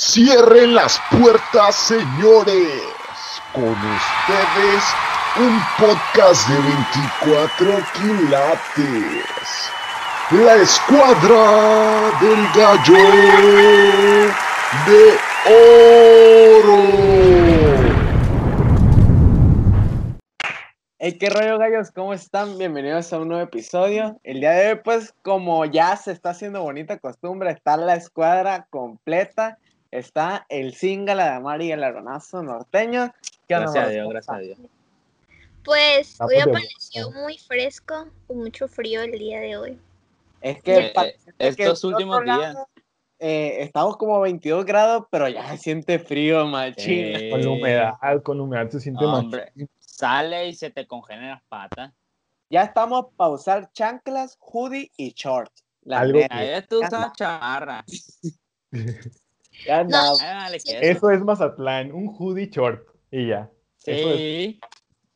Cierren las puertas, señores. Con ustedes, un podcast de 24 quilates. La escuadra del gallo de oro. Hey, qué rollo gallos, ¿cómo están? Bienvenidos a un nuevo episodio. El día de hoy, pues, como ya se está haciendo bonita costumbre, está la escuadra completa. Está el Zingala de Amari y el Aronazo norteño. ¿Qué onda, Gracias a? Dios, ¿Cómo gracias a? Dios. Pues Ah, hoy amaneció muy fresco, con mucho frío el día de hoy. Es que Eh, eh, que estos del últimos días. lado, eh, estamos como a 22 grados, pero ya se siente frío, machín. Eh, Con la humedad, con la humedad se siente más. sale y se te congelan las patas. Ya estamos para usar chanclas, hoodie y short. La Algo Ahí tú usas chamarra. ya No. que eso. Eso es Mazatlán, un hoodie short y ya. Sí,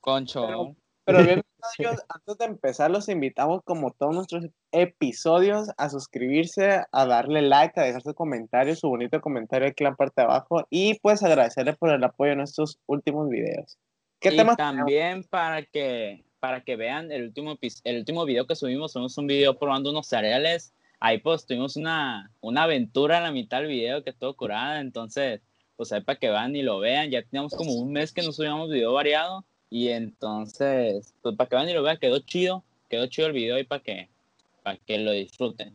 concho. Pero bien, muchachos, antes de empezar, los invitamos, como todos nuestros episodios, a suscribirse, a darle like, a dejar su comentario, su bonito comentario aquí en la parte de abajo y pues agradecerles por el apoyo en estos últimos videos. ¿Qué y temas tenemos? también para que para que vean el último el último video que subimos, subimos un video probando unos cereales. Ahí pues tuvimos una, una aventura en la mitad del video que estuvo curada, entonces pues ahí para que vean y lo vean, ya teníamos como un mes que no subíamos video variado y entonces pues para que vean y lo vean, quedó chido, quedó chido el video y para que para que lo disfruten.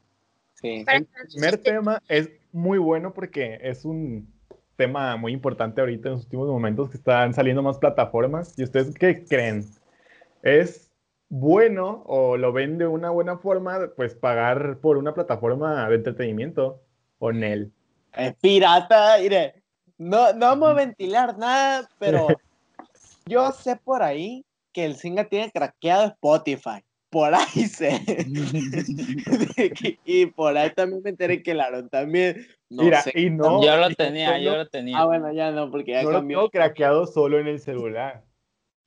Sí. El primer tema es muy bueno porque es un tema muy importante ahorita en los últimos momentos que están saliendo más plataformas. ¿Y ustedes qué creen? ¿Es bueno o lo ven de una buena forma, pues pagar por una plataforma de entretenimiento o Nel? Es pirata, mire. No, no vamos a ventilar nada, pero yo sé por ahí que el Singa tiene craqueado Spotify. Por ahí sé. y por ahí también me enteré que el Aaron también. No Mira, sé. y no, yo lo tenía, solo- yo lo tenía. Ah, bueno, ya no, porque ya no lo cambió. tengo craqueado solo en el celular.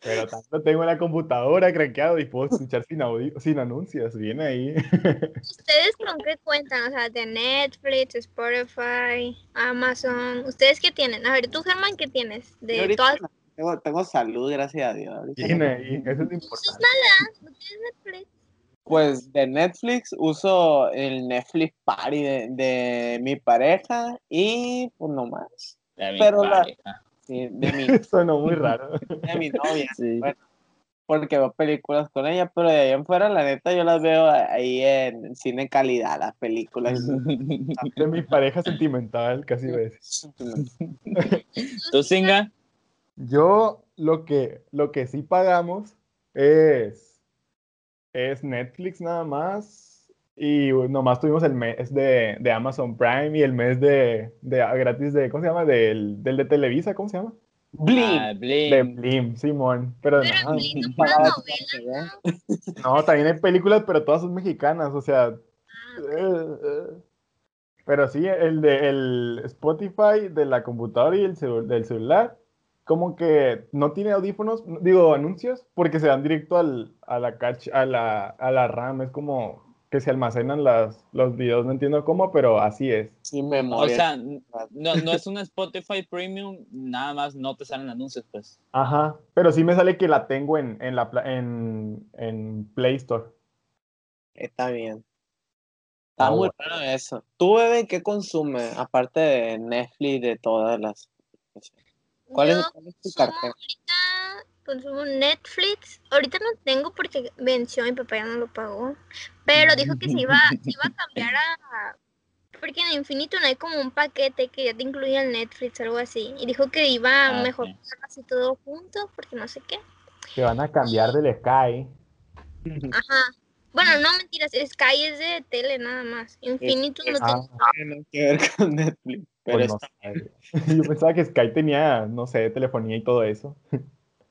Pero tanto tengo en la computadora craqueado y puedo escuchar sin audio, sin anuncios. Viene ahí. ¿Ustedes con qué cuentan? O sea, de Netflix, Spotify, Amazon. ¿Ustedes qué tienen? A ver, tú, Germán, ¿qué tienes? De todas. tengo, tengo salud, gracias a Dios. no. ahí. Eso es importante. nada. No tienes Netflix. Pues de Netflix uso el Netflix Party de, de mi pareja y pues no más. De mi pero la-. Sí, de mi, Sonó muy raro. de mi novia. Sí. Bueno, porque veo películas con ella, pero de ahí en fuera, la neta, yo las veo ahí en cine calidad, las películas. De mi pareja sentimental, casi veces. ¿Tú, Singa? Yo lo que, lo que sí pagamos es, es Netflix nada más. Y nomás tuvimos el mes de, de Amazon Prime y el mes de, de gratis de, ¿cómo se llama? Del, del de Televisa, ¿cómo se llama? Blim. Ah, De Blim. Blim, Simón. Pero Pero no, Blim no también hay películas, pero todas son mexicanas, o sea, Ah. Eh, eh. Pero sí, el de el Spotify de la computadora y el celu- del celular, como que no tiene audífonos, digo anuncios, porque se dan directo al, a la cach- a la, a la RAM, es como que se almacenan las, los videos, no entiendo cómo, pero así es. Sin O memoria. sea, n- no, no es un Spotify Premium, nada más no te salen anuncios, pues. Ajá, pero sí me sale que la tengo en, en, la, pla- en, en Play Store. Está bien. Está Ah, muy bueno. raro eso. ¿Tú, bebé, qué consumes? Aparte de Netflix, de todas las. ¿Cuál, es, cuál es tu ahorita, consumo Netflix. Ahorita no tengo porque venció, mi papá ya no lo pagó. Pero dijo que se iba, se iba a cambiar a... Porque en Infinito no hay como un paquete que ya te incluía el Netflix, algo así. Y dijo que iba a Ah, mejor ok. así todo junto, porque no sé qué. Que van a cambiar del Sky. Ajá. Bueno, no mentiras, Sky es de tele nada más. Infinito no Ah, tiene. Tiene que ver con Netflix. Pero pues no está- sé. Yo pensaba que Sky tenía, no sé, telefonía y todo eso.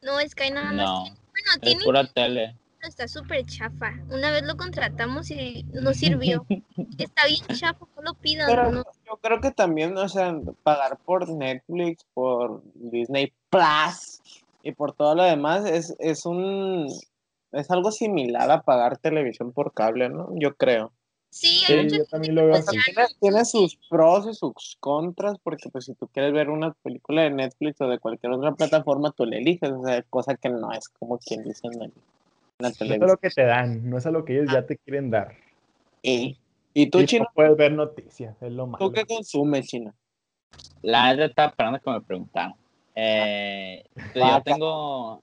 No, Sky nada más. No, tiene- Bueno, es tiene pura tele. está súper chafa. Una vez lo contratamos y no sirvió. Está bien chafa, no lo pidan. Pero no. yo creo que también, o sea, pagar por Netflix, por Disney Plus y por todo lo demás es, es un es algo similar a pagar televisión por cable, ¿no? Yo creo. Sí, yo también lo veo Tiene, tiene sus pros y sus contras, porque pues si tú quieres ver una película de Netflix o de cualquier otra plataforma, tú le eliges, o sea, cosa que no es como quien dice en, el- en la No es a televisión. lo que te dan, no es a lo que ellos ya te quieren dar. ¿Y, y tú, Y Chino? no puedes ver noticias, es lo malo. ¿Tú qué consumes, Chino? La neta estaba esperando que me preguntaran. Eh, yo tengo.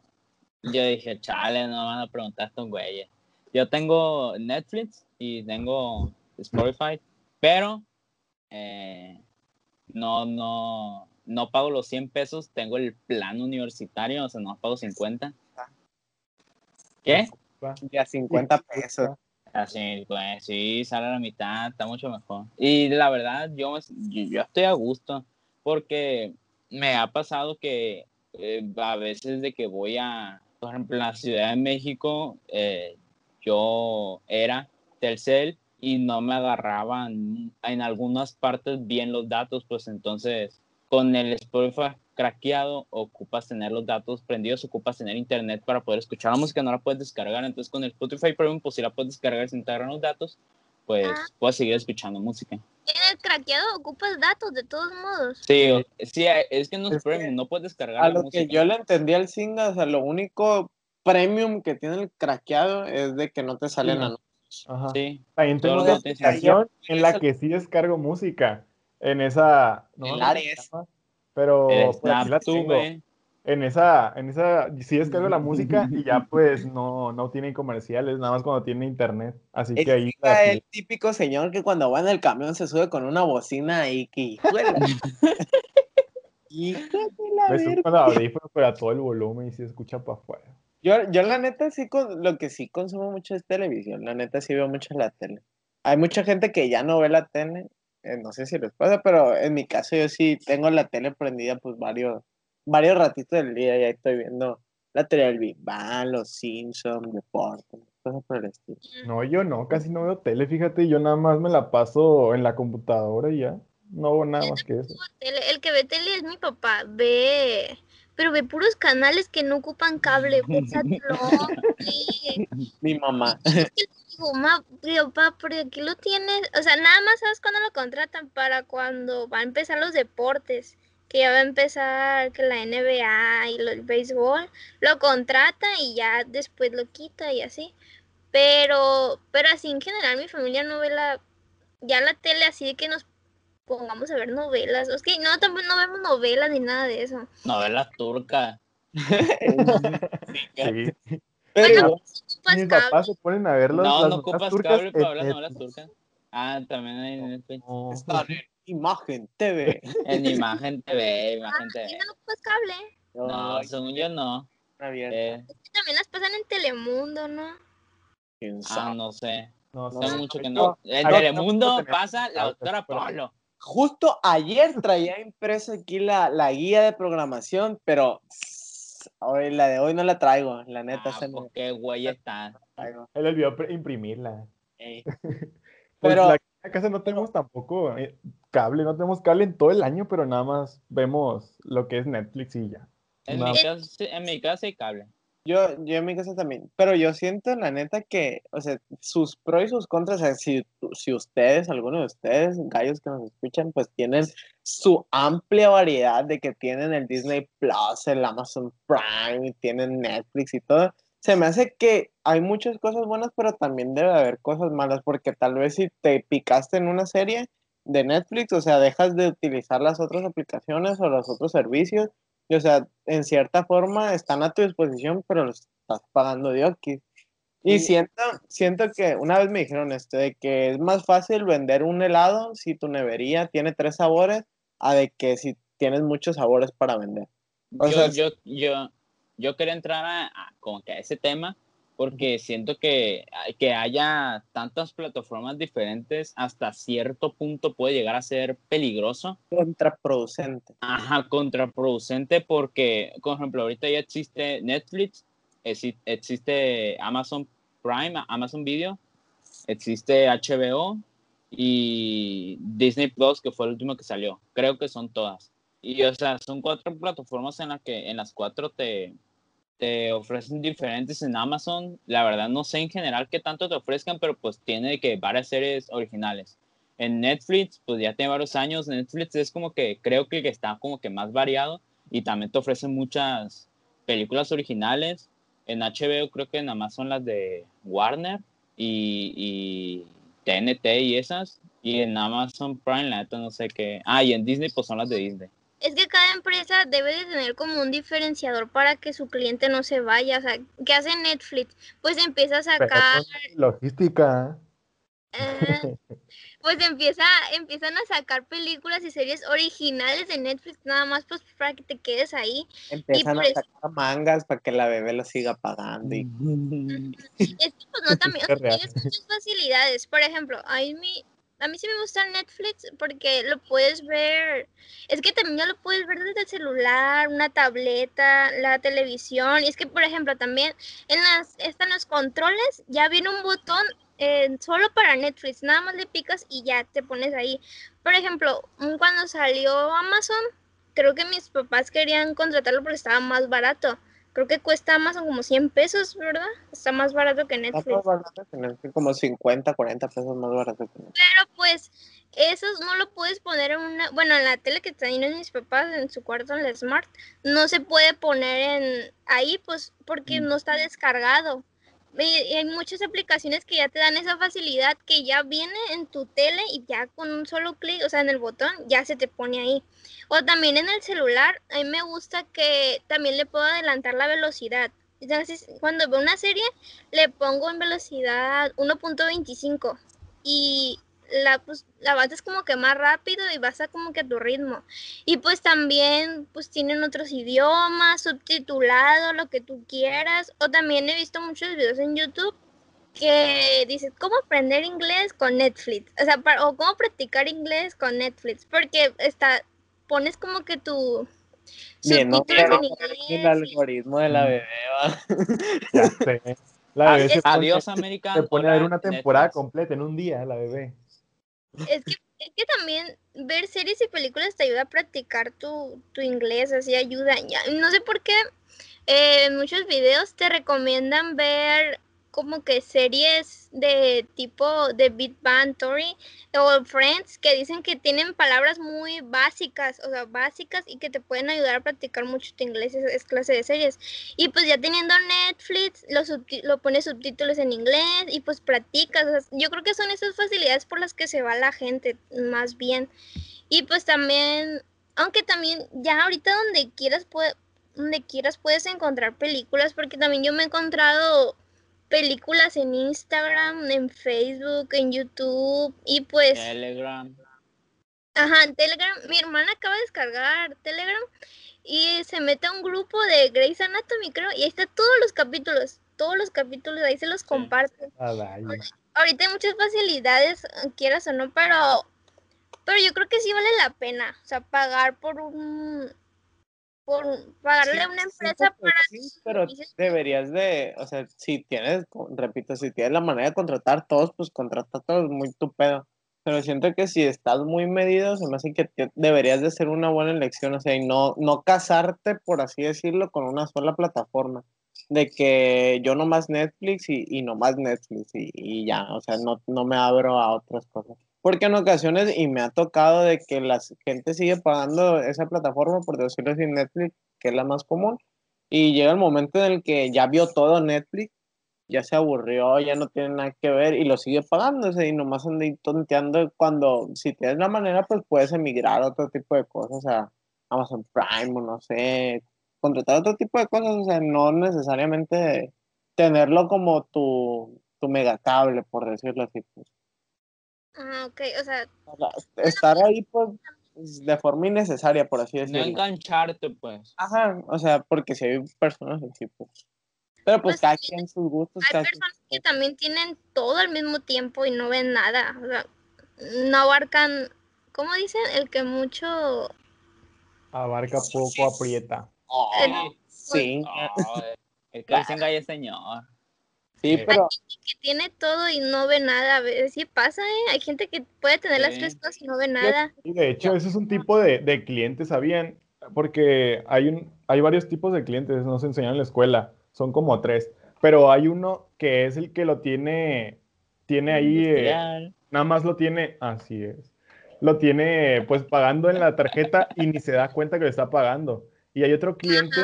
Yo dije, chale, no me van a preguntar estos güeyes. Yo tengo Netflix y tengo Spotify, pero eh, no, no, no pago los 100 pesos. Tengo el plan universitario, o sea, no pago 50. ¿Qué? Ya 50 pesos. Así, pues sí, sale a la mitad, está mucho mejor. Y la verdad, yo, yo estoy a gusto porque me ha pasado que eh, a veces de que voy a, por ejemplo, en la Ciudad de México, eh, yo era Telcel y no me agarraban en algunas partes bien los datos, pues entonces con el Spotify craqueado ocupas tener los datos prendidos, ocupas tener internet para poder escuchar la música, no la puedes descargar, entonces con el Spotify Premium pues si la puedes descargar sin integrar los datos, pues Ah. puedes seguir escuchando música. En el craqueado ocupas datos de todos modos. Sí, o- sí, es que no es, Es que Premium, no puedes descargar A la lo música. que yo le entendí al Singa, o sea, lo único premium que tiene el craqueado es de que no te salen Sí. anuncios. Ajá. Sí, También tengo una aplicación en la que sí descargo música. En esa. No, Ares. Pero el pues, aquí la tengo. En esa, en esa, sí descargo la música y ya pues no, no tienen comerciales, nada más cuando tiene internet. Así Es que ahí Singa, el típico señor que cuando va en el camión se sube con una bocina y que. Hijo de la me subo verga. con el audífono, pero a todo el volumen y se escucha para afuera. Yo, yo la neta sí, con, lo que sí consumo mucho es televisión, la neta sí veo mucho la tele. Hay mucha gente que ya no ve la tele, eh, no sé si les pasa, pero en mi caso yo sí tengo la tele prendida pues varios, varios ratitos del día y ahí estoy viendo la tele del Big Bang, los Simpsons, deportes, cosas por el estilo. No, yo no, casi no veo tele, fíjate, yo nada más me la paso en la computadora y ya. No hago nada más que eso. Tele- El que ve tele es mi papá, ve, pero ve puros canales que no ocupan cable. Mi mamá. Digo, ma, papá, porque aquí lo tienes, o sea, nada más sabes cuándo lo contratan para cuando va a empezar los deportes, que ya va a empezar que la NBA y lo- el béisbol, lo contrata y ya después lo quita y así. Pero, pero así en general mi familia no ve la, ya la tele así de que nos pongamos a ver novelas. Es que no, tampoco no vemos novelas ni nada de eso. novelas turcas. Sí. Pero Ocupas Mis cable. papás se ponen a ver las, No, las no novelas ocupas turcas cable para las novelas turcas. Ah, también hay en Netflix. No. están en Imagen TV. En Imagen TV, Imagen ¿Y TV. no ocupas cable? No, según yo no. Eh, También las pasan en Telemundo, ¿no? ¿Quién ah, no sé. No sé. Tengo mucho que Yo- no. En Telemundo pasa la doctora Polo. Justo ayer traía impreso aquí la, la guía de programación, pero hoy, la de hoy no la traigo, la neta. Ah, se me pues qué güey está. Él olvidó imprimirla. Ey. Pues Pero- la- en la casa no tenemos tampoco eh, cable, no tenemos cable en todo el año, pero nada más vemos lo que es Netflix y ya. En No. mi casa, sí- en mi casa hay cable. Yo, yo en mi casa también, pero yo siento la neta que, o sea, sus pros y sus contras, o sea, si, si ustedes, alguno de ustedes, gallos que nos escuchan, pues tienen su amplia variedad de que tienen el Disney Plus, el Amazon Prime, tienen Netflix y todo, se me hace que hay muchas cosas buenas, pero también debe haber cosas malas, porque tal vez si te picaste en una serie de Netflix, o sea, dejas de utilizar las otras aplicaciones o los otros servicios, y, o sea, en cierta forma están a tu disposición, pero los estás pagando de Oki. Y Sí. siento, siento que una vez me dijeron esto, de que es más fácil vender un helado si tu nevería tiene tres sabores, a de que si tienes muchos sabores para vender. O yo, sea, yo, yo, yo quería entrar a, a como que a ese tema porque siento que, que haya tantas plataformas diferentes hasta cierto punto puede llegar a ser peligroso. Contraproducente. Ajá, contraproducente porque, por ejemplo, ahorita ya existe Netflix, exi- existe Amazon Prime, Amazon Video, existe HBO y Disney Plus, que fue el último que salió. Creo que son todas. Y, o sea, son cuatro plataformas en las que en las cuatro te, te ofrecen diferentes en Amazon. La verdad no sé en general qué tanto te ofrezcan, pero pues tiene que varias series originales. En Netflix, pues ya tiene varios años. Netflix es como que creo que está como que más variado y también te ofrecen muchas películas originales. En HBO creo que nada más son las de Warner y, TNT y esas. Y en Amazon Prime, la neta no sé qué. Ah, y en Disney pues son las de Disney. Es que cada empresa debe de tener como un diferenciador para que su cliente no se vaya. O sea, ¿qué hace Netflix? Pues empieza a sacar... Logística. eh, pues empieza, empiezan a sacar películas y series originales de Netflix, nada más pues para que te quedes ahí. Empiezan pues- a sacar mangas para que la bebé lo siga pagando. Y... Es que pues no también, o sea, tienes muchas facilidades. Por ejemplo, a mí, a mí sí me gusta Netflix porque lo puedes ver, es que también ya lo puedes ver desde el celular, una tableta, la televisión. Y es que, por ejemplo, también en las, están los controles, ya viene un botón eh, solo para Netflix, nada más le picas y ya te pones ahí. Por ejemplo, cuando salió Amazon, creo que mis papás querían contratarlo porque estaba más barato. Creo que cuesta Amazon como 100 pesos, ¿verdad? Está más barato que Está Netflix. más barato que Netflix, como 50, 40 pesos más barato que Netflix. Pues, esos no lo puedes poner en una. Bueno, en la tele que tienen mis papás en su cuarto en la Smart, no se puede poner en ahí, pues, porque Mm. no está descargado. Y, y hay muchas aplicaciones que ya te dan esa facilidad que ya viene en tu tele y ya con un solo clic, o sea, en el botón, ya se te pone ahí. O también en el celular, a mí me gusta que también le puedo adelantar la velocidad. Entonces, cuando veo una serie, le pongo en velocidad 1.25 y la, pues, la avanzas como que más rápido y vas a como que a tu ritmo. Y pues también pues tienen otros idiomas, subtitulado, lo que tú quieras. O también he visto muchos videos en YouTube que dices, ¿cómo aprender inglés con Netflix? O sea, para- o cómo practicar inglés con Netflix. Porque está, pones como que tu Bien, ¿no? subtítulos en El y- algoritmo de la bebé va. Ya sé. La bebé se pone, Adiós, América. se pone a ver una temporada completa en un día, la bebé. Es que, es que también ver series y películas te ayuda a practicar tu, tu inglés, así ayuda. Ya, no sé por qué eh, en muchos videos te recomiendan ver como que series de tipo de Big Bang Theory o Friends que dicen que tienen palabras muy básicas, o sea, básicas y que te pueden ayudar a practicar mucho tu inglés, es, es clase de series. Y pues ya teniendo Netflix, lo, lo pones subtítulos en inglés y pues practicas. o sea, yo creo que son esas facilidades por las que se va la gente, más bien. Y pues también, aunque también ya ahorita donde quieras, puede, donde quieras puedes encontrar películas, porque también yo me he encontrado películas en Instagram, en Facebook, en YouTube y pues... Telegram. Ajá, en Telegram. Mi hermana acaba de descargar Telegram y se mete a un grupo de Grey's Anatomy, creo, y ahí está todos los capítulos. Todos los capítulos, ahí se los comparte. Ay, Ahorita hay muchas facilidades, quieras o no, pero, pero yo creo que sí vale la pena. O sea, pagar por un. Por pagarle a una empresa para. sí, pero deberías de, o sea, si tienes, repito, si tienes la manera de contratar todos, pues contrata todos, muy tu pedo. Pero siento que si estás muy medido, se me hace que deberías de hacer una buena elección, o sea, y no, no casarte, por así decirlo, con una sola plataforma. De que yo nomás Netflix y, y nomás Netflix y, y ya, o sea, no, no me abro a otras cosas. Porque en ocasiones, y me ha tocado de que la gente sigue pagando esa plataforma, por decirlo así, Netflix, que es la más común, y llega el momento en el que ya vio todo Netflix, ya se aburrió, ya no tiene nada que ver y lo sigue sea, y nomás anda tonteando cuando, si tienes la manera, pues puedes emigrar a otro tipo de cosas, a Amazon Prime o no sé, contratar otro tipo de cosas, o sea, no necesariamente tenerlo como tu, tu megacable, por decirlo así. pues. Ah, ok, o sea, Estar ahí, pues, de forma innecesaria, por así No decirlo. engancharte, pues. Ajá, o sea, porque si hay personas así, pues. Pero pues Pues cada sí, quien sus gustos, hay quien personas que también tienen todo al mismo tiempo y no ven nada. O sea, no abarcan. ¿Cómo dicen? El que mucho. abarca poco, aprieta. Ay, sí, Ay, el que dicen señor. Sí, pero que tiene todo y no ve nada. A veces sí pasa, ¿eh? Hay gente que puede tener las tres cosas y no ve nada. Y de hecho, ese es un tipo de, de cliente, ¿sabían? porque hay, un, hay varios tipos de clientes, nos enseñan en la escuela, son como tres, pero hay uno que es el que lo tiene, tiene ahí, eh, nada más lo tiene, así es, lo tiene pues pagando en la tarjeta y ni se da cuenta que lo está pagando. Y hay otro cliente,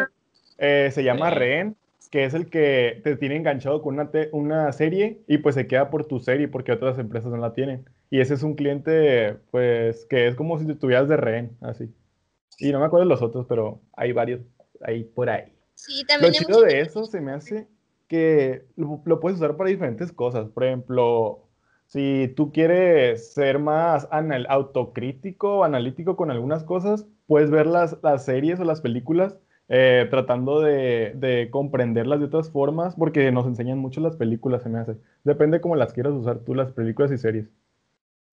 eh, se llama. Rehén, que es el que te tiene enganchado con una, una serie y pues se queda por tu serie porque otras empresas no la tienen. Y ese es un cliente, pues, que es como si te tuvieras de rehén, así. Y no me acuerdo de los otros, pero hay varios ahí por ahí. Sí, Lo también hay chido de eso se me hace que lo, lo puedes usar para diferentes cosas. Por ejemplo, si tú quieres ser más autocrítico, analítico con algunas cosas, puedes ver las, las series o las películas eh, tratando de, de comprenderlas de otras formas, porque nos enseñan mucho las películas, se me hace. Depende cómo las quieras usar tú, las películas y series.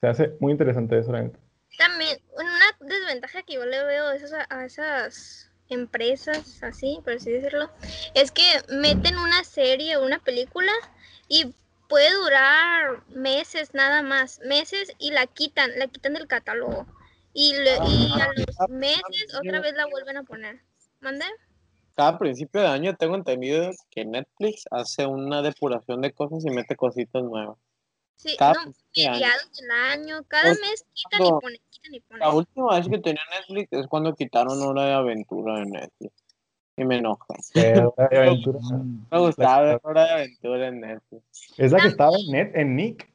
Se hace muy interesante eso, neta. También una desventaja que yo le veo a esas, a esas empresas, así, por así decirlo, es que meten una serie o una película y puede durar meses nada más, meses y la quitan, la quitan del catálogo. Y a los meses otra vez la vuelven a poner. ¿Mande? Cada principio de año tengo entendido que Netflix hace una depuración de cosas y mete cositas nuevas. Sí, Cada no, mediados del año, cada Es mes quitan y ponen, quitan y ponen. La última vez que tenía Netflix es cuando quitaron Hora de Aventura de Netflix. Y me enoja. Pero, de aventura. Me gustaba ver Hora de Aventura en Netflix. Es la que estaba en, Net, en Nick.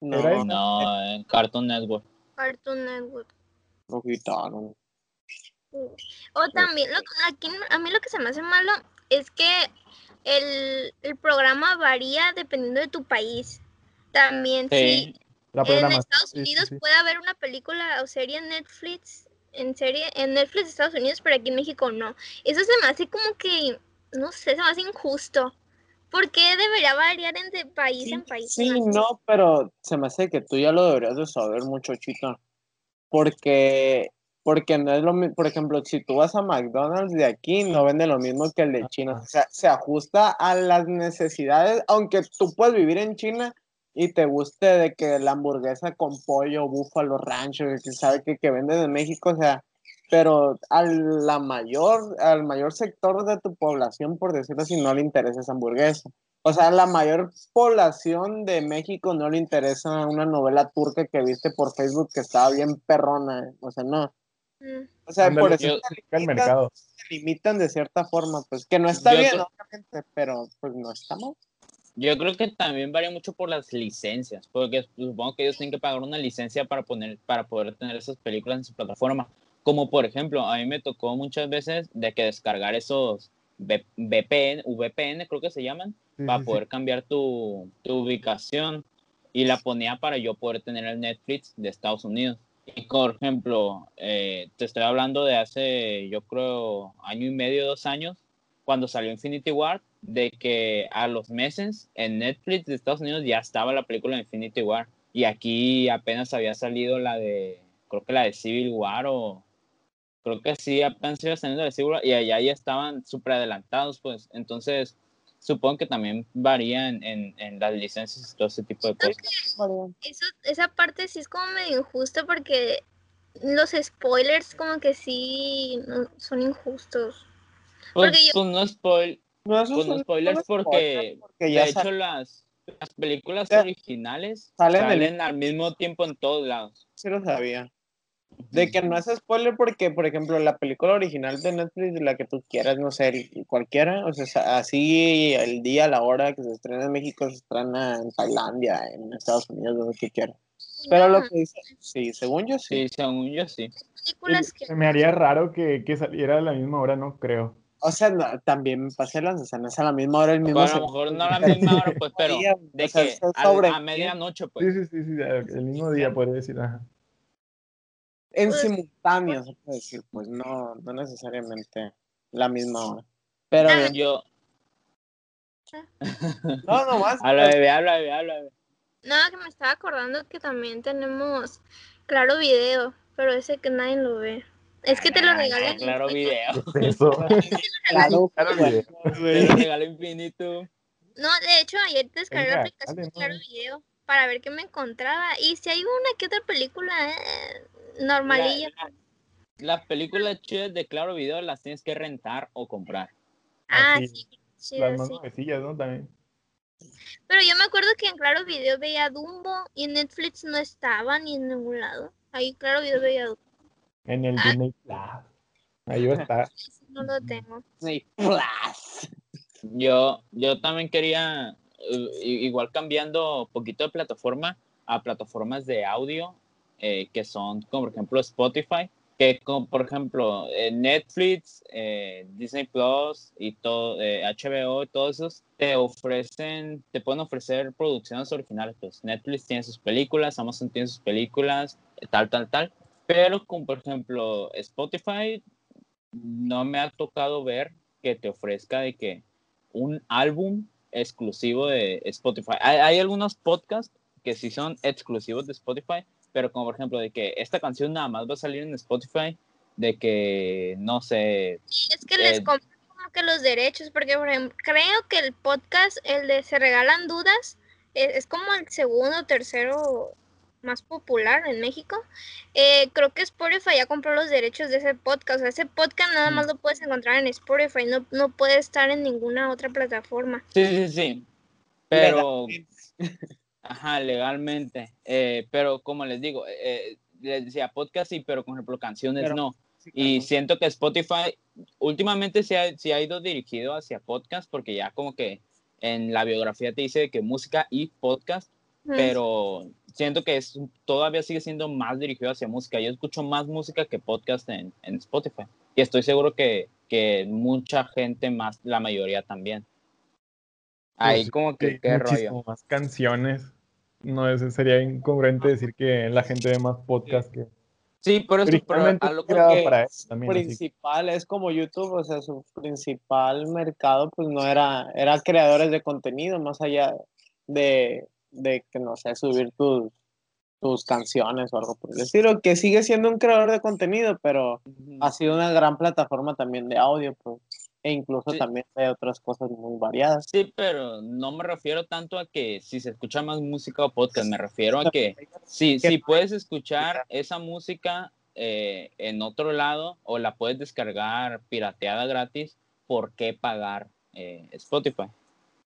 No. No, en Cartoon Network. Cartoon Network. lo quitaron. O también, lo, aquí, a mí lo que se me hace malo es que el, el programa varía dependiendo de tu país. También, Sí. si La en. Estados sí, sí, Unidos sí. puede haber una película o serie en Netflix, en serie, en Netflix de Estados Unidos, pero aquí en México no. Eso se me hace como que, no sé, se me hace injusto. ¿Por qué debería variar entre país en país? Sí, no, pero se me hace que tú ya lo deberías de saber mucho, Chita. Porque, porque no es lo mismo, por ejemplo, si tú vas a McDonald's de aquí, no vende lo mismo que el de China. O sea, se ajusta a las necesidades, aunque tú puedes vivir en China y te guste de que la hamburguesa con pollo, búfalo, rancho, que sabe que, que venden en México, o sea, pero a la mayor, al mayor sector de tu población, por decirlo así, no le interesa esa hamburguesa. O sea, la mayor población de México no le interesa una novela turca que viste por Facebook que estaba bien perrona. O sea, no. O sea, por eso yo- se el limitan, mercado. se limitan de cierta forma, pues que no está Yo bien, creo- obviamente, pero pues no está mal. Yo creo que también varía mucho por las licencias, porque supongo que ellos tienen que pagar una licencia para poner, para poder tener esas películas en su plataforma. Como por ejemplo, a mí me tocó muchas veces de que descargar esos V- VPN, VPN creo que se llaman, Sí, para sí, sí. poder cambiar tu, tu ubicación y la ponía para yo poder tener el Netflix de Estados Unidos. Y por ejemplo, eh, te estoy hablando de hace, yo creo, año y medio, dos años, cuando salió Infinity War, de que a los meses en Netflix de Estados Unidos ya estaba la película de Infinity War. Y aquí apenas había salido la de, creo que la de Civil War o... Creo que sí, apenas iba saliendo la de Civil War y allá ya estaban súper adelantados, pues. Entonces, supongo que también varía en, en, en las licencias y todo ese tipo de cosas. Eso, esa parte sí es como medio injusto porque los spoilers como que sí no- son injustos. Pues, Porque yo- pues no spoil, No, eso pues es no un- spoilers porque, spoiler, porque de ya hecho las, las películas Ya. originales Salen salen, el- al mismo tiempo en todos lados. sí lo sabía. De que no es spoiler porque, por ejemplo, la película original de Netflix, la que tú quieras, no sé, cualquiera, o sea, así el día, la hora que se estrena en México, se estrena en Tailandia, en Estados Unidos, donde tú quieras. Pero lo que dice, sí, según yo sí. Sí, según yo sí. que Se me haría raro que, que saliera a la misma hora, no creo. O sea, no, también me pasé las escenas a la misma hora, el mismo Bueno, a lo mejor no a la misma hora, pues, pero de o sea, que sobre- a medianoche, Sí, pues. sí, sí, sí, el mismo día podría decir. Ajá. En Pues- simultáneo, se puede decir, pues no, no necesariamente la misma hora. Pero Ah, bien. Yo, no, nomás. habla bebé, habla bebé, habla bebé. Nada, que me estaba acordando que también tenemos Claro Video, pero ese que nadie lo ve. Es que te lo Ah, regalan. Claro video. Eso. Claro, Claro, video. Te lo regalo infinito. No, de hecho, ayer descargué la aplicación dale, de Claro no. Video para ver qué me encontraba. Y si hay una que otra película eh, normalilla. La, las películas chidas de Claro Video las tienes que rentar o comprar. Ah, Así, sí, sí, Las más sí. nuevecillas, ¿no? También. Pero yo me acuerdo que en Claro Video veía Dumbo y en Netflix no estaba ni en ningún lado. Ahí Claro Video veía Dumbo. En el Ah. Disney Plus. Ahí va a estar. Ese No lo tengo. Sí, plus. Yo, yo también quería, eh, igual cambiando un poquito de plataforma a plataformas de audio, eh, que son como por ejemplo Spotify, que como por ejemplo eh, Netflix, eh, Disney Plus y todo, HBO todos esos te ofrecen, te pueden ofrecer producciones originales. Pues Netflix tiene sus películas, Amazon tiene sus películas, tal, tal, tal. Pero como por ejemplo Spotify, no me ha tocado ver que te ofrezca de que un álbum exclusivo de Spotify. Hay, hay algunos podcasts que sí son exclusivos de Spotify, pero como por ejemplo de que esta canción nada más va a salir en Spotify, de que no sé, Es que les Eh, compran como que los derechos, porque por ejemplo, creo que el podcast, el de Se Regalan Dudas, e- es, como el segundo o tercero más popular en México. Eh, creo que Spotify ya compró los derechos de ese podcast. O sea, ese podcast nada más Mm. lo puedes encontrar en Spotify, no, no puede estar en ninguna otra plataforma. sí, sí, sí, pero... Legalmente. Ajá, legalmente. Eh, pero como les digo, eh, les decía podcast sí, pero con ejemplo canciones Pero- no. Sí, Y siento que Spotify últimamente se ha, se ha ido dirigido hacia podcast porque ya como que en la biografía te dice que música y podcast, Mm. pero siento que es, todavía sigue siendo más dirigido hacia música. Yo escucho más música que podcast en, en Spotify. Y estoy seguro que, que mucha gente más, la mayoría también. Ahí Pues, como que qué rollo. más canciones. No, es, sería incongruente decir que la gente ve más podcast que. Sí, eso, pero a lo que para eso también. así que- principal es como YouTube, o sea, su principal mercado pues no era, era creadores de contenido, más allá de, de que, no sé, subir tus, tus canciones o algo por el estilo, que sigue siendo un creador de contenido, pero ha sido una gran plataforma también de audio, pues, e incluso Sí. también de otras cosas muy variadas. Sí, pero no me refiero tanto a que si se escucha más música o podcast, me refiero a que si, si puedes escuchar esa música eh, en otro lado o la puedes descargar pirateada gratis, ¿por qué pagar eh, Spotify?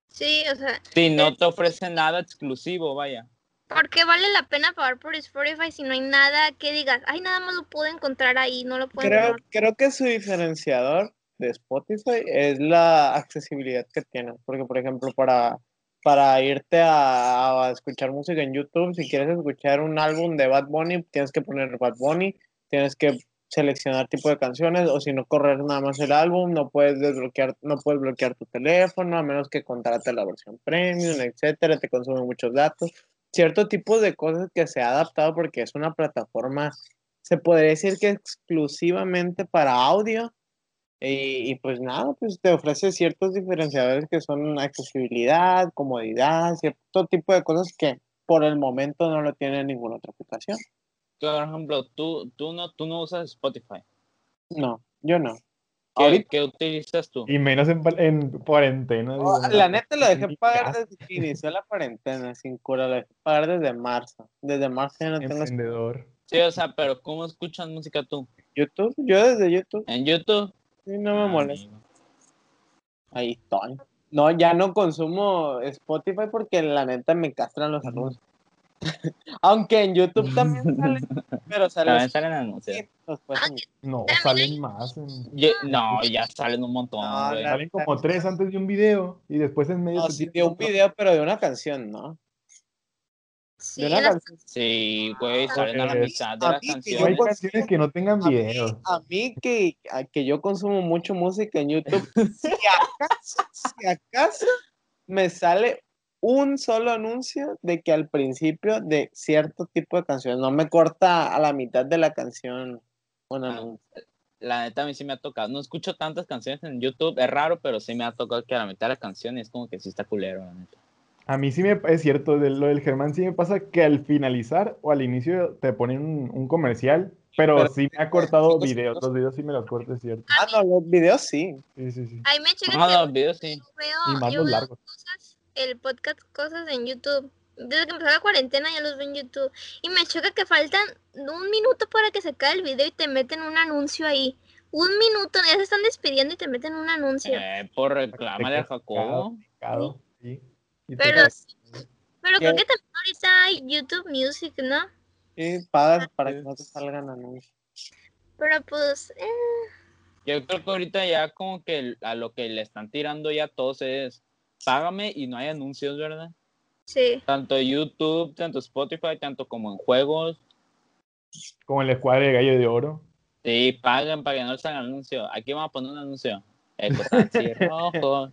Sí, o sea, Si no te ofrece nada exclusivo, vaya. ¿por qué vale la pena pagar por Spotify si no hay nada que digas, ay, nada más lo puedo encontrar ahí, no lo puedo Creo, encontrar? creo que su diferenciador de Spotify es la accesibilidad que tiene. Porque, por ejemplo, para, para irte a, escuchar música en YouTube, si quieres escuchar un álbum de Bad Bunny, tienes que poner Bad Bunny, tienes que seleccionar tipo de canciones, o si no correr nada más el álbum, no puedes desbloquear, no puedes bloquear tu teléfono, a menos que contrates la versión premium, etcétera, te consume muchos datos. Cierto tipo de cosas que se ha adaptado porque es una plataforma se podría decir que exclusivamente para audio. Y, y pues nada, pues te ofrece ciertos diferenciadores que son accesibilidad, comodidad, cierto tipo de cosas que por el momento no lo tiene ninguna otra aplicación. Por ejemplo, tú, tú, no, tú no usas Spotify. No, yo no. ¿Qué, Ahorita, qué utilizas tú? Y menos en, en cuarentena. oh, la neta lo dejé pagar casa, desde que inició la cuarentena, sin cura, lo dejé pagar desde marzo. Desde marzo ya no tengo Emprendedor. Sí, o sea, pero ¿cómo escuchas música tú? YouTube, yo desde YouTube, ¿En YouTube? Sí, no me Ah, molesta. amigo. Ahí estoy. No, ya no consumo Spotify porque la neta me castran los anuncios. Aunque en YouTube también sale, pero sale También salen anuncios. en- No, salen más. en- Ye- no, ya salen un montón, No, güey. la- Salen como tres antes de un video y después en medio. No, sí, de un video, pero de una canción, ¿no? Sí, De una las- canción. Sí, güey, salen a la mitad de a las mí No hay canciones. canciones que no tengan A mí, videos. a mí que, a que yo consumo mucho música en YouTube, si acaso, si acaso me sale un solo anuncio de que al principio de cierto tipo de canción, no me corta a la mitad de la canción un Ah, anuncio. La neta a mí sí me ha tocado. No escucho tantas canciones en YouTube, es raro, pero sí me ha tocado que a la mitad de la canción es como que sí está culero, la neta. A mí sí me es cierto, de lo del Germán sí me pasa que al finalizar o al inicio te ponen un, un comercial, pero, Pero- sí me ha cortado chicos, videos. chicos. Los videos sí me los corto, es cierto. Ah, no, los videos sí. Sí, sí, sí. Ahí me checa No, que los videos sí. yo veo, Y más yo los veo largos. cosas, el podcast cosas en YouTube Desde que empezó la cuarentena ya los veo en YouTube. Y me choca que faltan un minuto para que se acabe el video y te meten un anuncio ahí. Un minuto, ya se están despidiendo y te meten un anuncio. Eh, por reclama de Jacobo. Pecado, sí. Pero, pero creo ¿Qué? que también ahorita hay YouTube Music, ¿no? Sí, pagas para que no te salgan anuncios. Pero pues, eh, Yo creo que ahorita ya como que el- a lo que le están tirando ya todos es págame y no hay anuncios, ¿verdad? sí. Tanto YouTube, tanto Spotify, tanto como en juegos. Como el escuadra de gallo de oro. Sí, paguen para que no les hagan anuncio. Aquí vamos a poner un anuncio. Ecotaxi rojo.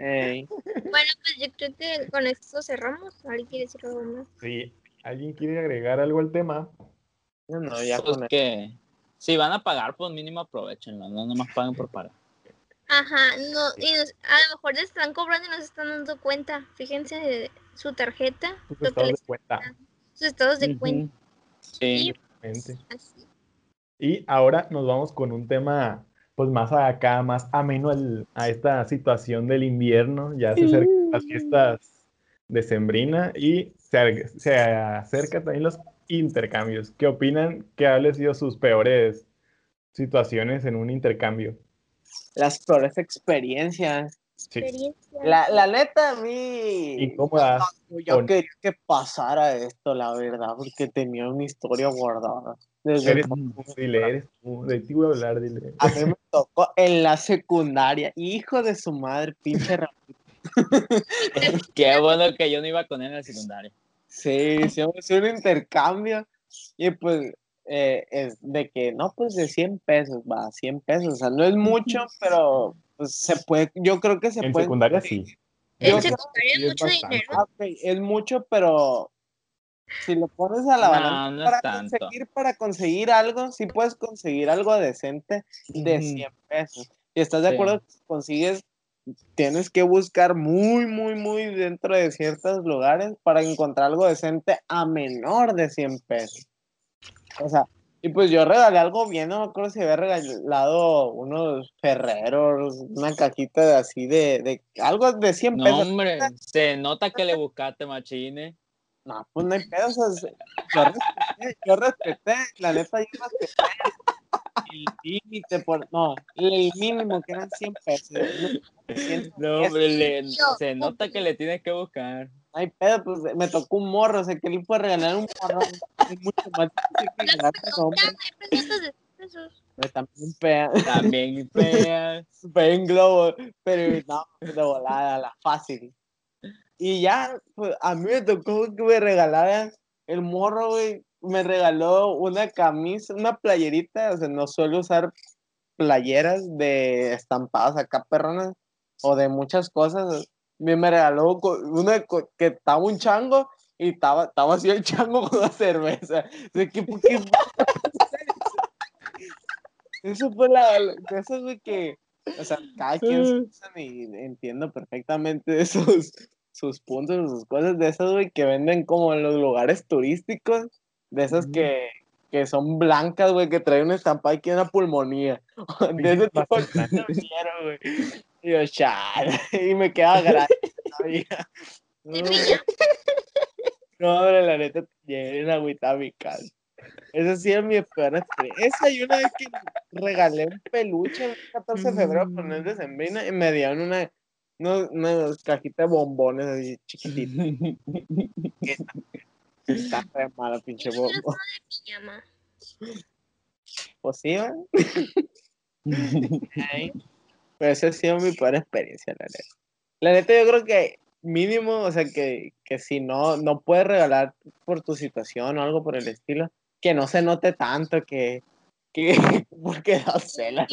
Bueno, pues yo creo que con esto cerramos. ¿Alguien quiere decir algo más? Sí. ¿Alguien quiere agregar algo al tema? no, no, ya Pues con que si van a pagar, pues mínimo aprovechenlo. No nomás paguen por pagar. Ajá, no, y nos- a lo mejor les están cobrando y no se están dando cuenta. Fíjense de su tarjeta, Sus lo que estados de cuenta. sus estados de cuenta. Sí. Mente. Así. Y ahora nos vamos con un tema pues más acá, más ameno al- a esta situación del invierno. Ya se acercan las fiestas decembrina y se, se acercan también los intercambios. ¿Qué opinan que han sido sus peores situaciones en un intercambio? las peores experiencias. Sí. Experiencia. La, la neta, a mí. Incómodas. Yo con- quería que pasara esto, la verdad, porque tenía una historia guardada. Desde Eres tú, dile, eres tú, de ti voy a hablar, dile. A mí me tocó en la secundaria. Hijo de su madre, pinche Qué bueno que yo no iba con él en la secundaria. Sí, hicimos un intercambio. Y pues, eh, es de que, no, pues de 100 pesos, va, 100 pesos. O sea, no es mucho, pero se puede, yo creo que se En puede. secundaria sí. En secundaria sí es mucho bastante. dinero. Ah, ok, es mucho, pero si lo pones a la No, balanza no para tanto. conseguir para conseguir algo, sí puedes conseguir algo decente de Ujú. 100 pesos. Y estás de Sí. acuerdo que si consigues tienes que buscar muy muy muy dentro de ciertos lugares para encontrar algo decente a menor de 100 pesos. O sea, y pues yo regalé algo bien, no me acuerdo si había regalado unos ferreros, una cajita de así de, de algo de 100 No, pesos. hombre, se nota que le buscaste machine. No, pues no hay pedo. o sea, se- yo respeté, yo respeté, la neta yo respeté el límite por, no, el mínimo que eran 100 pesos. No, 110, No, hombre, le- se nota que le tienes que buscar. No hay pedo, pues me tocó un morro, o sea, que le fue regalar un morro, es mucho más difícil que también pega, También fea. pega en globo, pero no, de volada, la fácil. Y ya, pues, a mí me tocó que me regalaran el morro, güey, me regaló una camisa, una playerita, o sea, no suelo usar playeras de estampadas acá perronas o de muchas cosas. Me me regaló una que estaba un chango y estaba, estaba así el chango con la cerveza. ¿qué- por qué? Eso fue la, esas, güey, que, o sea, cada quien y entiendo perfectamente esos, sus puntos, sus cosas de esas, güey, que venden como en los lugares turísticos, de esas que, que son blancas, güey, que traen una estampada y que una pulmonía. De ese tipo de quiero, güey. Y yo, chale, y me queda gratis todavía. No, hombre, la neta, llegué en agüita a mi casa. Esa sí es mi peor experiencia. Esa y una vez que regalé un peluche el 14 de febrero por el de Sembrina y me dieron una, no, una cajita de bombones así chiquititas. Está re mala, pinche bombo. una. Pues sí. Pero esa ha sido mi peor experiencia, la neta. La neta, yo creo que mínimo, o sea, que, que si no, no puedes regalar por tu situación o algo por el estilo, que no se note tanto que, que porque no sé, la-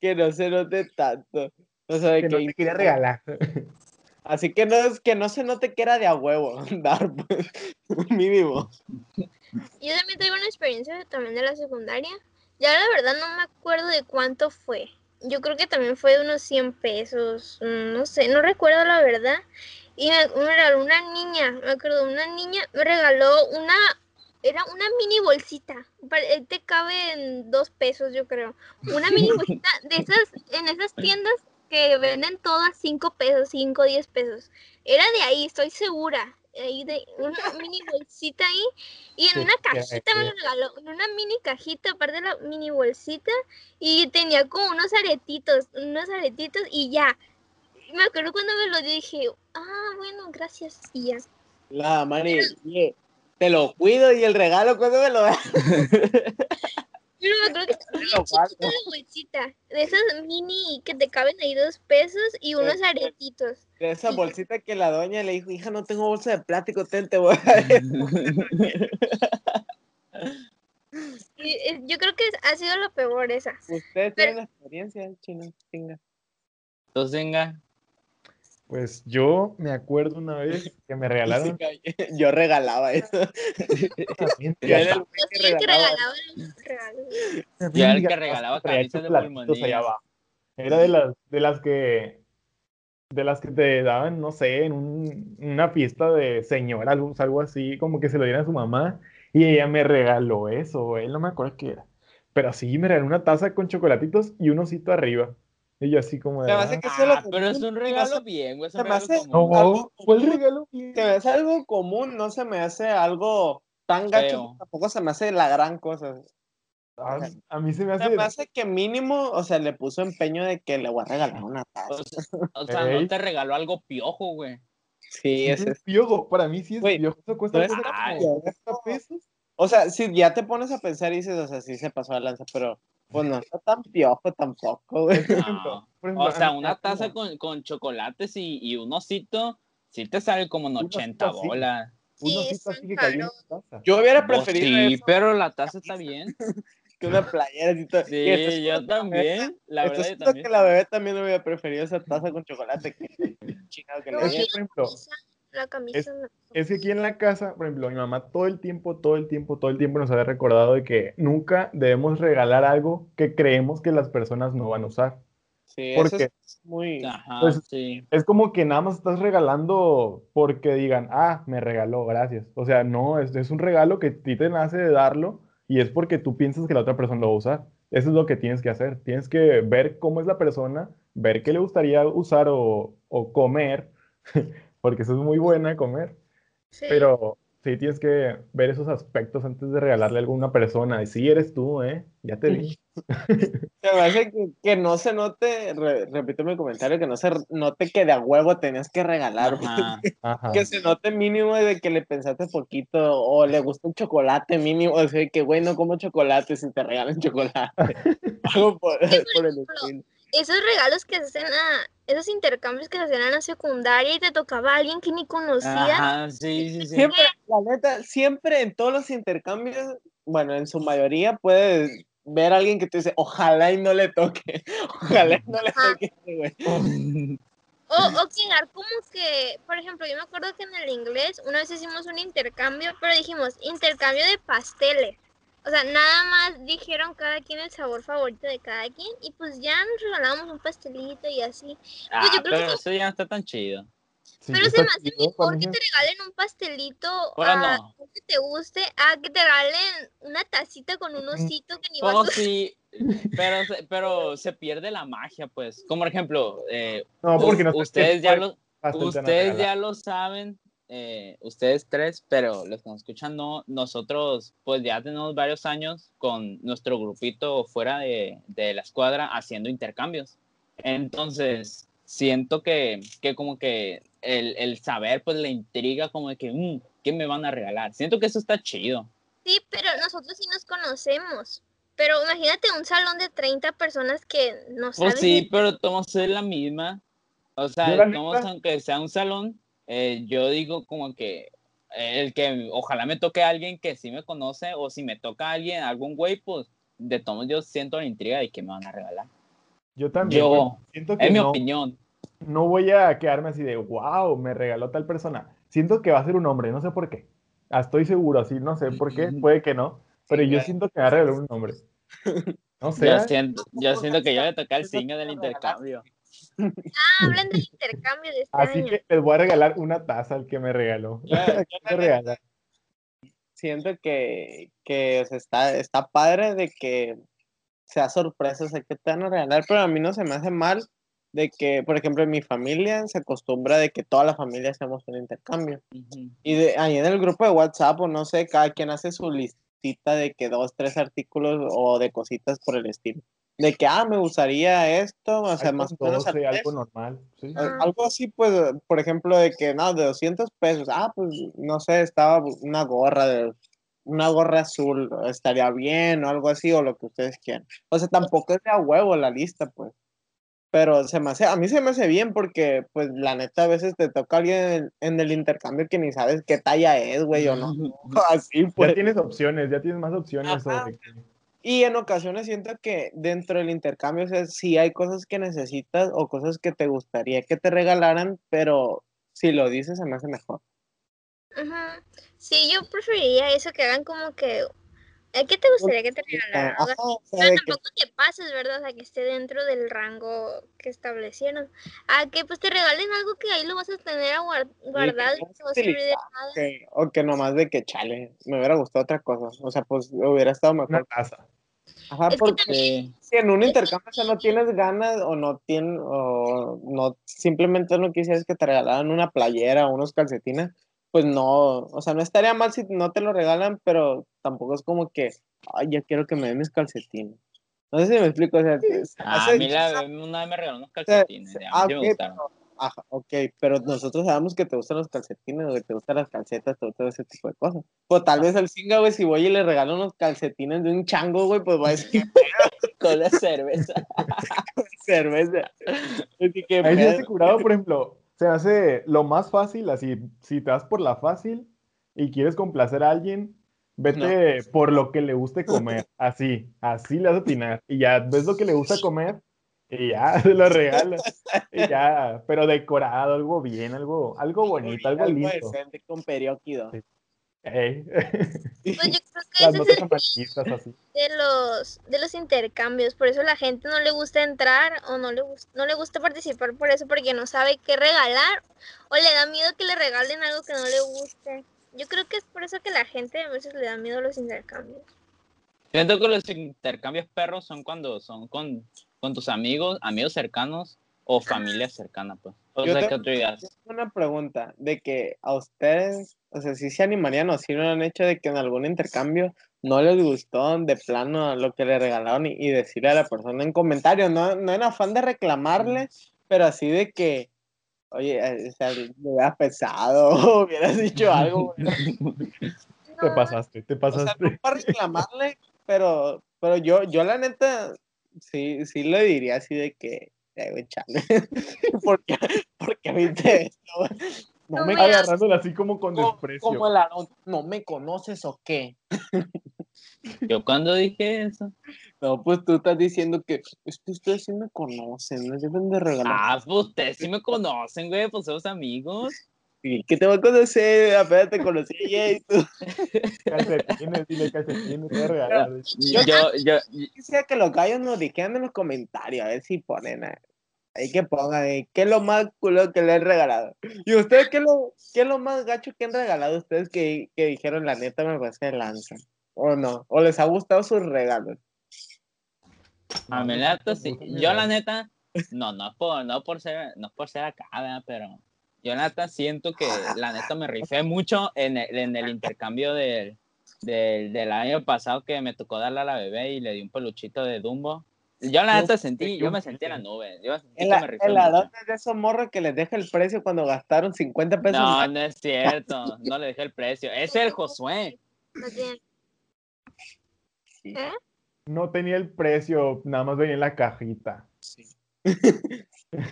que no se note tanto. O sea, Que que, no te quería regalar. así que no es que no se note que era de a huevo dar, pues, mínimo. Yo también tengo una experiencia también de la secundaria. Ya la verdad no me acuerdo de cuánto fue. Yo creo que también fue de unos 100 pesos. mm, No sé, no recuerdo la verdad. Y me, me regaló una niña, me acuerdo, una niña me regaló una, era una mini bolsita. Pare- Te cabe en dos pesos, yo creo. Una mini bolsita de esas, en esas tiendas que venden a 5 pesos, 5, 10 pesos. Era de ahí, estoy segura. Ahí de una mini bolsita ahí. Y en Sí, una cajita me lo regaló. En una mini cajita, aparte de la mini bolsita. Y tenía como unos aretitos, unos aretitos y ya. Me acuerdo cuando me lo dije, ah, bueno, gracias. Y ya. La Mari, oye, te lo cuido y el regalo, ¿cuándo me lo das? Pero me acuerdo que bien chiquita la bolsita. De esas mini que te caben ahí dos pesos y unos aretitos. De esa bolsita que la doña le dijo, hija, no tengo bolsa de plástico, ten, te voy a dar esto". Y, eh, yo creo que ha sido lo peor esa. Ustedes tienen experiencia, chino, chinga. Tú, Zinga. Pues yo me acuerdo una vez que me regalaron Yo regalaba eso. también Yo era el que soy el que regalaba. Yo era el que regalaba camisas de pulmonía. allá abajo. Era de las, de las que de las que te daban, no sé, en un- una fiesta de señora, algo, algo así, como que se lo dieran a su mamá, y ella me regaló eso, él no me acuerdo qué era. Pero sí, me regaló una taza con chocolatitos y un osito arriba. Y yo así como de, Se "Ah, que Ah, pero es un se- regalo bien, güey. Es se un me regalo hace- algo fue el común. regalo Se me hace algo común, no se me hace algo tan gacho, tampoco se me hace la gran cosa. A, a mí se me Se hace, me hace que mínimo, o sea, le puso empeño de que le voy a regalar una taza. O sea, o sea, Ey. no te regaló algo piojo, güey. Sí, sí ese es piojo, para mí sí es Güey, piojo, eso cuesta no es como tan 40 pesos. O sea, si ya te pones a pensar y dices, o sea, sí se pasó de lanza, pero pues no está tan piojo tampoco, güey. Por ejemplo, O sea, una taza con, con chocolates y, y un osito, sí te sale como en Un 80 osito, sí. bolas. un Sí, osito son así que cayó en caros. la taza. Yo hubiera Pues preferido sí, eso pero la taza está bien. que una playera. todo. Y Sí, es yo también. La verdad, es yo también. que la bebé también hubiera preferido esa taza con chocolate que chingado que le No, que, por ejemplo, la camisa. Es que aquí en la casa, por ejemplo, mi mamá todo el tiempo, todo el tiempo, todo el tiempo nos había recordado de que nunca debemos regalar algo que creemos que las personas no van a usar. Sí, porque- eso es muy... Ajá, Pues- sí. Es como que nada más estás regalando porque digan, ah, me regaló, gracias. O sea, no, es, es un regalo que a ti te nace de darlo y es porque tú piensas que la otra persona lo va a usar. Eso es lo que tienes que hacer. Tienes que ver cómo es la persona, ver qué le gustaría usar o, o comer, porque eso es muy buena comer. Sí. Pero sí tienes que ver esos aspectos antes de regalarle a alguna persona. Y sí eres tú, ¿eh? Ya te vi. Se me hace que, que no se note, re- repito mi comentario, que no se note que de a huevo tenías que regalar, güey. Ajá. Ajá. que se note mínimo de que le pensaste poquito o le gusta un chocolate mínimo, o sea, que güey, no como chocolate si te regalan chocolate. Algo por, por el estilo. Esos regalos que se hacen a. Esos intercambios que se hacían en la secundaria y te tocaba a alguien que ni conocías. Ajá, sí, sí, sí. Siempre, la neta, siempre en todos los intercambios, bueno, en su mayoría puedes ver a alguien que te dice, ojalá y no le toque, ojalá y no le Ajá. toque, güey. O, o quedar como que, por ejemplo, yo me acuerdo que en el inglés una vez hicimos un intercambio, pero dijimos intercambio de pasteles. O sea, nada más dijeron cada quien el sabor favorito de cada quien y pues ya nos regalábamos un pastelito y así. Ah, Pues yo creo que pero eso ya no está tan chido. Sí, Pero se me hace mejor que te regalen un pastelito a no. que te guste a que te regalen una tacita con un osito que ni vas a Oh, sí, pero, se- pero se pierde la magia, pues. Como por ejemplo, eh, No, porque no ustedes, ya lo, ustedes ya lo saben, eh, ustedes tres, pero los que nos escuchan no, nosotros pues ya tenemos varios años con nuestro grupito fuera de, de la escuadra haciendo intercambios. Entonces, siento que, que como que el, el saber pues le intriga como de que, "Mm, ¿qué me van a regalar? Siento que eso está chido. Sí, pero nosotros sí nos conocemos. Pero imagínate un salón de 30 personas que no saben. Pues sí, pero todos es la misma. O sea, la todos, aunque sea un salón, eh, yo digo como que el que ojalá me toque a alguien que sí me conoce, o si me toca a alguien, algún güey, pues de todos yo siento la intriga de que me van a regalar. Yo también. Yo, siento que Es mi no, opinión. no voy a quedarme así de, wow, me regaló tal persona. Siento que va a ser un hombre, no sé por qué. Ah, Estoy seguro, así, no sé por qué, puede que no. Pero Sí, yo ya. siento que va a regalar un hombre. No sé. Yo siento, yo siento que yo le toca el signo del intercambio. Ah, hablan del intercambio de este Así año. que les voy a regalar una taza al que me regaló. Yo- yo ¿Qué la me regala? siento que, que o sea, está, está padre de que sea sorpresa, o sea, que te van a regalar, pero a mí no se me hace mal de que, por ejemplo, en mi familia se acostumbra de que toda la familia hacemos un intercambio. Ujú. Y de, ahí en el grupo de WhatsApp, o no sé, cada quien hace su listita de que dos, tres artículos o de cositas por el estilo. De que, ah, me gustaría esto, o sea, más o menos al 12, mes. algo normal. Sí. Al- Algo así, pues, por ejemplo, de que, no, de 200 pesos. Ah, pues, no sé, estaba una gorra de una gorra azul, estaría bien o algo así, o lo que ustedes quieran. O sea, tampoco es de a huevo la lista, pues. Pero se me hace, a mí se me hace bien porque, pues, la neta, a veces te toca alguien en, en el intercambio que ni sabes qué talla es, güey, o no. Así, Ya pues. tienes opciones, ya tienes más opciones. Ajá. sobre Y en ocasiones siento que dentro del intercambio, o sea, sí hay cosas que necesitas o cosas que te gustaría que te regalaran, pero si lo dices se me hace mejor. Ajá. Sí, yo preferiría eso que hagan como que. ¿eh, ¿Qué te gustaría que te regalaran? Ajá, O sea, o sea, pero de que- tampoco te pases, ¿verdad? O sea, que esté dentro del rango que establecieron. A que pues te regalen algo que ahí lo vas a tener a guar- guardado y vas no a te va a servir de nada. que- o que nomás de que chale, me hubiera gustado otra cosa. O sea, pues hubiera estado Una mejor. taza. Ajá, Es porque si en un intercambio o sea, no tienes ganas o no tienes, o no, simplemente no quisieras que te regalaran una playera o unos calcetines, pues no, o sea, no estaría mal si no te lo regalan, pero tampoco es como que, ay, ya quiero que me den mis calcetines. No sé si me explico, o sea, Ah, hace a mí la, una vez me regaló unos o sea, calcetines. se- y a mí ah, me gustaron. pero, ajá, ok, pero nosotros sabemos que te gustan los calcetines, güey, te gustan las calcetas, todo, todo ese tipo de cosas. O tal vez el singa, güey, si voy y le regalo unos calcetines de un chango, güey, pues va a decir, Con la cerveza. cerveza. Así que, Ahí hace curado, por ejemplo, se hace lo más fácil, así, si te vas por la fácil y quieres complacer a alguien, vete por lo que le guste comer, así, así le vas a atinar, y ya ves lo que le gusta comer, y ya se lo regalas, y ya, pero decorado, algo bien, algo, algo bonito, algo lindo. con. Sí. Ey. Pues yo creo que ese es el así. de los de los intercambios, por eso la gente no le gusta entrar o no le gusta no le gusta participar por eso porque no sabe qué regalar o le da miedo que le regalen algo que no le guste. Yo creo que es por eso que la gente a veces le da miedo a los intercambios. Siento que los intercambios perros son cuando son con, con tus amigos, amigos cercanos o familia cercana, pues. O Yo sea, que tú digas, una pregunta de que a ustedes, o sea, si se animarían o si no han hecho de que en algún intercambio no les gustó de plano lo que le regalaron y, y decirle a la persona en comentarios, no, no en afán de reclamarle, pero así de que, oye, eh, o sea, me hubieras pesado o hubieras dicho algo. Te No, pasaste, te O sea, pasaste. no para reclamarle, pero, pero yo, yo la neta, sí, sí le diría así de que, eh, güey, chale, ¿por qué, por qué viste esto? No No me Agarrándolo así como con como, desprecio. como el Aarón, ¿no me conoces o qué? yo cuando dije eso. No, pues tú estás diciendo que es que ustedes sí me conocen, no deben de regalar. Ah, pues ustedes sí me conocen, güey, pues somos amigos. Que te voy a conocer, apenas te conocí y tú. Calcetines, dile calcetines, te voy a regalar. Yo, yo, yo, Quisiera que los gallos nos dijeran en los comentarios, a ver si ponen ahí. Ahí que pongan, eh, ¿qué es lo más culo que le han regalado? ¿Y ustedes qué es lo, qué es lo más gacho que han regalado ustedes que, que dijeron la neta me parece lanza? ¿O no? ¿O les ha gustado sus regalos? a mí la neta, sí. Yo la neta, no, no es por, no por ser, no es por ser acá, ¿verdad? pero yo neta siento que la neta me rifé mucho en el, en el intercambio del, del, del año pasado que me tocó darle a la bebé y le di un peluchito de Dumbo. Yo la No, neta sentí, yo me sentí en la nube. Yo sentí que me es de esos morros que les deja el precio cuando gastaron 50 pesos. No, no es cierto. No le dejé el precio. Es el Josué. ¿Eh? No tenía el precio, nada más venía en la cajita. Sí.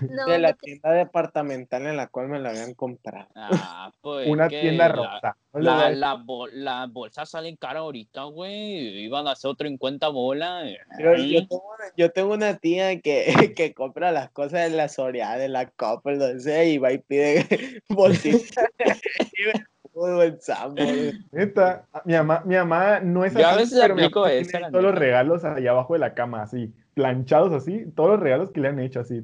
No, de la no te- tienda departamental en la cual me la habían comprado. Ah, pues. Una tienda la- rosa. La, la, bol- las bolsas salen caras ahorita, güey. Iban a hacer otro en cuenta bola. Yo, yo tengo una, yo tengo una tía que, que compra las cosas de la Soriana, de la Coppel, donde sea, y va y pide bolsitas. Neta, mi mamá, mi mamá no es Yo a así, veces pero mi aplico mamá tiene todos los regalos allá abajo de la cama, así, planchados así, todos los regalos que le han hecho así.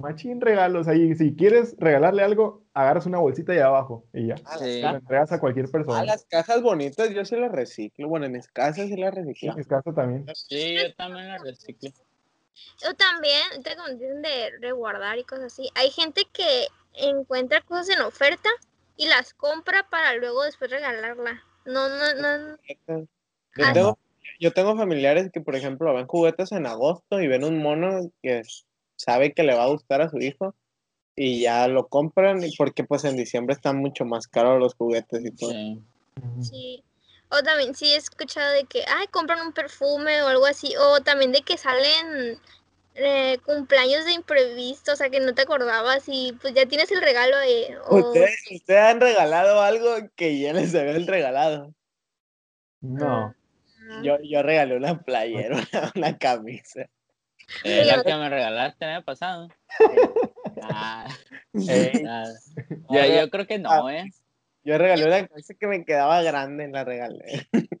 Machín regalos ahí, si quieres regalarle algo, agarras una bolsita allá abajo y ya. Las Sí. Se la entregas a cualquier persona. las cajas bonitas yo sí las reciclo. Bueno, en mis casas sí las reciclo. en mi caso también. Sí, yo también la reciclo. O también, ahorita como dicen de resguardar y cosas así, hay gente que encuentra cosas en oferta y las compra para luego después regalarla. No, no, no. Yo Ah, tengo, yo tengo familiares que, por ejemplo, ven juguetes en agosto y ven un mono que sabe que le va a gustar a su hijo y ya lo compran y porque pues en diciembre están mucho más caros los juguetes y todo. Sí. Sí. O también sí he escuchado de que, ay, compran un perfume o algo así. O también de que salen eh, cumpleaños de imprevisto, o sea, que no te acordabas y pues ya tienes el regalo ahí. O... ¿Ustedes, ustedes han regalado algo que ya les habían regalado? No. Ah, Yo, yo regalé una playera, una, una camisa. Eh, la que me regalaste el año pasado. Ah, Ey, nada. yo, yo creo que no, ¿eh? Yo regalé una camisa que me quedaba grande, la regalé.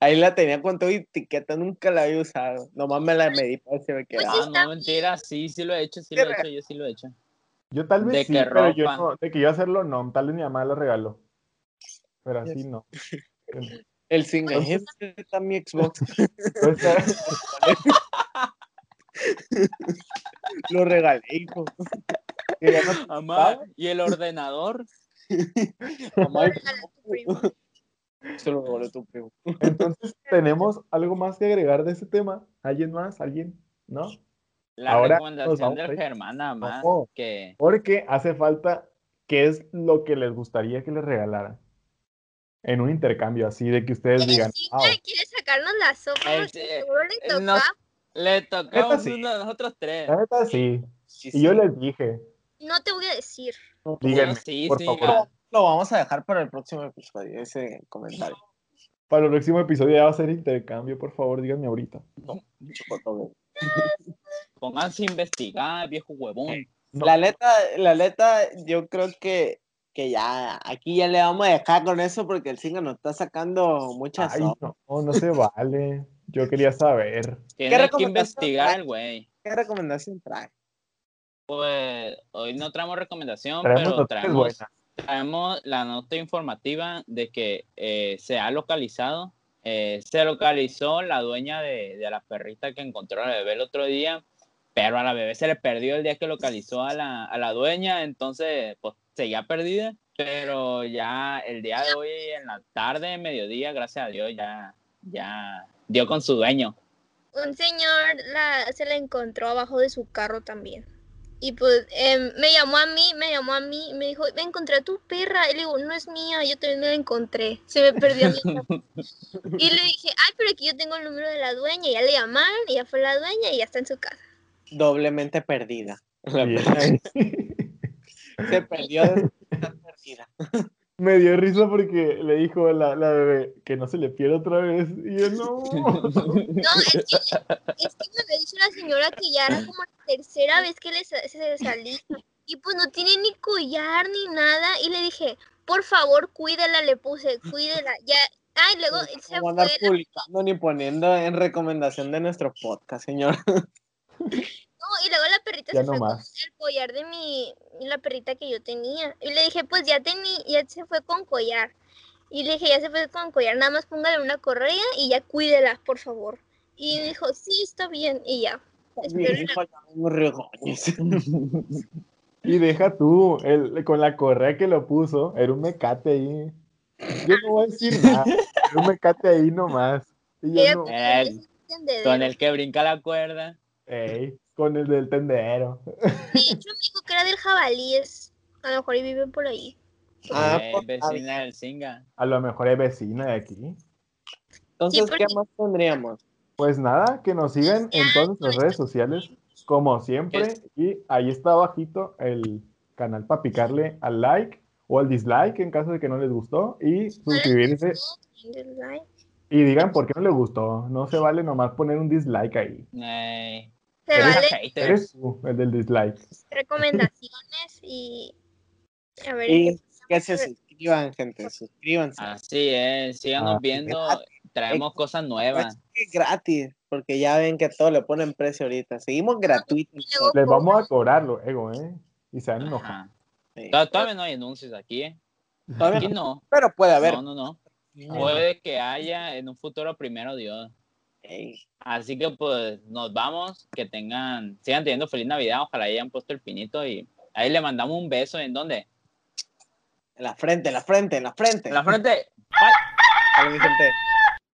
Ahí la tenía con todo y etiqueta, nunca la había usado. Nomás me la medí para ver si me quedaba. Ah, está no, mentira, sí, sí lo he hecho, sí lo he hecho, yo sí lo he hecho. Yo tal vez ¿De sí, qué pero yo ropa? no, de que yo hacerlo no, tal vez mi mamá lo regaló. Pero así no. El single, "Este está mi Xbox. Lo regalé, hijo. ¿y el ordenador? mamá, regala a tu primo. se lo regalé a tu primo. Entonces, ¿tenemos algo más que agregar de ese tema? ¿Alguien más? ¿Alguien? ¿No? La Ahora recomendación del Germán nada más, que Porque hace falta qué es lo que les gustaría que les regalaran. En un intercambio así, de que ustedes digan, "Wow, quiere sacarnos la sopa El- porque seguro le eh, toca. no- le tocamos sí. uno de nosotros tres. la neta sí. Sí, Y yo les dije, No te voy a decir. díganme, sí, por sí, favor. Lo vamos a dejar para el próximo episodio, ese comentario. Para el próximo episodio ya va a ser intercambio, por favor, díganme ahorita. Chocotobe. pónganse a investigar, viejo huevón. No. La neta, la neta, yo creo que, que ya, aquí ya le vamos a dejar con eso porque el Singa nos está sacando muchas Ay, no, no se vale. Yo quería saber. Tiene que investigar güey. ¿Qué recomendación trae? Pues hoy no traemos recomendación, Traemos pero traemos, traemos la nota informativa de que eh, se ha localizado, eh, se localizó la dueña de, de la perrita que encontró a la bebé el otro día, pero a la bebé se le perdió el día que localizó a la, a la dueña, entonces pues seguía perdida, pero ya el día de hoy, en la tarde, mediodía, gracias a Dios, ya, ya dio con su dueño. Un señor la, se la encontró abajo de su carro también. Y pues em, me llamó a mí, me llamó a mí, y me dijo, me encontré a tu perra. Y le digo, no es mía, yo también me la encontré. Se me perdió mí. y le dije, ay, pero aquí yo tengo el número de la dueña. Y ya le llamaron, y ya fue la dueña y ya está en su casa. Doblemente perdida. La Se perdió de perdida. Me dio risa porque le dijo a la, la bebé que no se le pierda otra vez. Y yo, no. No, es que, es que me había dicho la señora que ya era como la tercera vez que le se salía. Y pues no tiene ni collar ni nada. Y le dije, por favor, cuídela, le puse, cuídela. Ya, ay, luego él se No fue. andar publicando ni poniendo en recomendación de nuestro podcast, señor. Y luego la perrita Ya se fue no con más. el collar de mi, la perrita que yo tenía. Y le dije, pues ya tení, ya se fue con collar. Y le dije, ya se fue con collar, nada más póngale una correa y ya cuídela, por favor. Y dijo, sí, está bien, y ya. Y deja tú, el, con la correa que lo puso, era un mecate ahí. Yo no voy a decir nada. Era un mecate ahí nomás. Y no, El-. Con el que brinca la cuerda. ey, con el del tendero. De hecho, me dijo que era del jabalíes. A lo mejor y viven por ahí. Ah, Eh, pues, vecina del Singa. A lo mejor es vecina de aquí. Entonces, Sí, porque- ¿qué más tendríamos? Pues nada, que nos sigan en todas nuestras redes sociales, como siempre. Y ahí está abajito el canal para picarle al like o al dislike en caso de que no les gustó. Y suscribirse y digan por qué no les gustó. No se vale nomás poner un dislike ahí. Se vale. Eres tú, el del dislike. recomendaciones y. A ver, Y ¿qué que se suscriban, gente, suscríbanse. Así es, síganos Ah, viendo, traemos cosas nuevas. Es gratis, porque ya ven que todo le ponen precio ahorita. Seguimos gratuitos. luego- Les vamos a cobrar luego, ¿eh? Y se van a. Sí. Tod- Todavía no hay anuncios aquí, ¿eh? Todavía Aquí no, no. pero puede haber. No, no, no. No. Puede que haya en un futuro primero Dios. Así que pues nos vamos, que tengan, sigan teniendo feliz Navidad, ojalá hayan puesto el pinito y ahí le mandamos un beso, ¿en dónde? en la frente, en la frente, en la frente. En la frente. Gente.